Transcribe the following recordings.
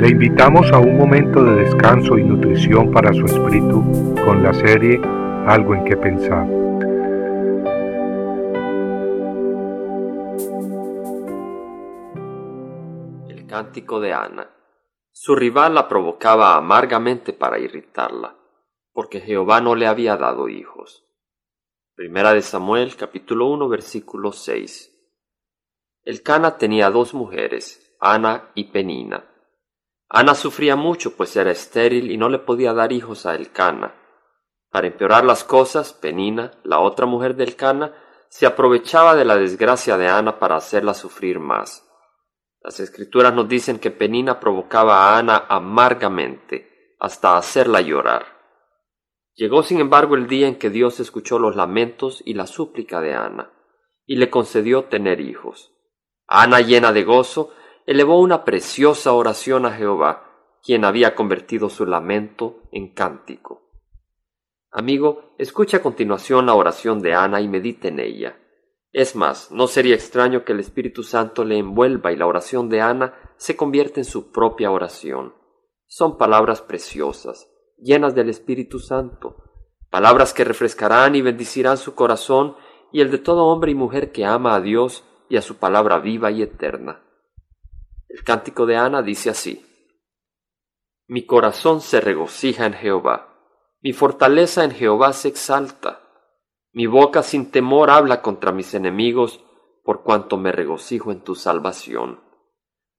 Le invitamos a un momento de descanso y nutrición para su espíritu con la serie Algo en que pensar. El cántico de Ana. Su rival la provocaba amargamente para irritarla, porque Jehová no le había dado hijos. Primera de Samuel capítulo 1 versículo 6. El Cana tenía dos mujeres, Ana y Penina. Ana sufría mucho pues era estéril y no le podía dar hijos a Elcana. Para empeorar las cosas, Penina, la otra mujer del Cana, se aprovechaba de la desgracia de Ana para hacerla sufrir más. Las escrituras nos dicen que Penina provocaba a Ana amargamente, hasta hacerla llorar. Llegó sin embargo el día en que Dios escuchó los lamentos y la súplica de Ana, y le concedió tener hijos. Ana, llena de gozo, elevó una preciosa oración a Jehová, quien había convertido su lamento en cántico. Amigo, escucha a continuación la oración de Ana y medite en ella. Es más, no sería extraño que el Espíritu Santo le envuelva y la oración de Ana se convierta en su propia oración. Son palabras preciosas, llenas del Espíritu Santo, palabras que refrescarán y bendicirán su corazón y el de todo hombre y mujer que ama a Dios y a su palabra viva y eterna. El cántico de Ana dice así, Mi corazón se regocija en Jehová, mi fortaleza en Jehová se exalta, mi boca sin temor habla contra mis enemigos, por cuanto me regocijo en tu salvación.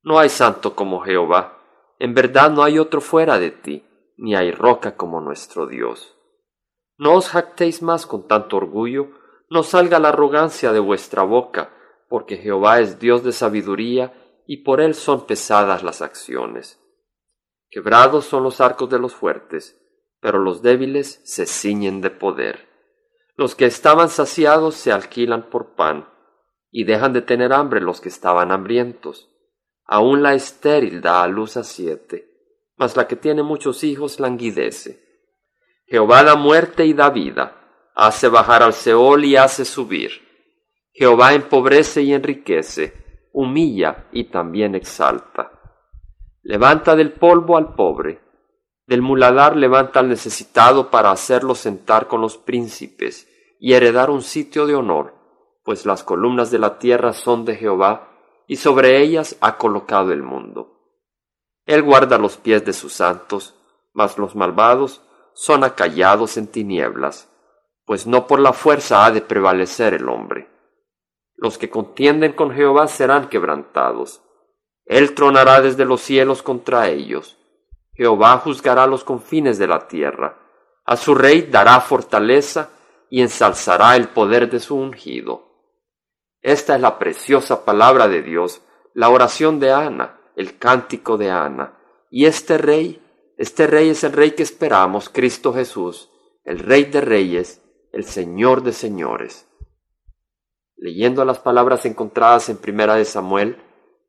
No hay santo como Jehová, en verdad no hay otro fuera de ti, ni hay roca como nuestro Dios. No os jactéis más con tanto orgullo, no salga la arrogancia de vuestra boca, porque Jehová es Dios de sabiduría, y por él son pesadas las acciones. Quebrados son los arcos de los fuertes, pero los débiles se ciñen de poder. Los que estaban saciados se alquilan por pan, y dejan de tener hambre los que estaban hambrientos. Aún la estéril da a luz a siete, mas la que tiene muchos hijos languidece. Jehová da muerte y da vida, hace bajar al Seol y hace subir. Jehová empobrece y enriquece, humilla y también exalta. Levanta del polvo al pobre, del muladar levanta al necesitado para hacerlo sentar con los príncipes y heredar un sitio de honor, pues las columnas de la tierra son de Jehová, y sobre ellas ha colocado el mundo. Él guarda los pies de sus santos, mas los malvados son acallados en tinieblas, pues no por la fuerza ha de prevalecer el hombre. Los que contienden con Jehová serán quebrantados. Él tronará desde los cielos contra ellos. Jehová juzgará los confines de la tierra. A su rey dará fortaleza y ensalzará el poder de su ungido. Esta es la preciosa palabra de Dios, la oración de Ana, el cántico de Ana. Y este rey, este rey es el rey que esperamos, Cristo Jesús, el rey de reyes, el Señor de señores leyendo las palabras encontradas en Primera de Samuel,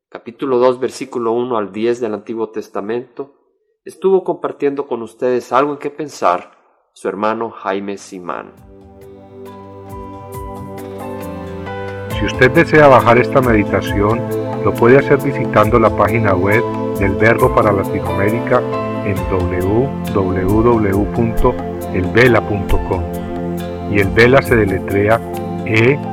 capítulo 2, versículo 1 al 10 del Antiguo Testamento, estuvo compartiendo con ustedes algo en que pensar su hermano Jaime Simán. Si usted desea bajar esta meditación, lo puede hacer visitando la página web del Verbo para Latinoamérica en www.elvela.com. Y el Vela se deletrea E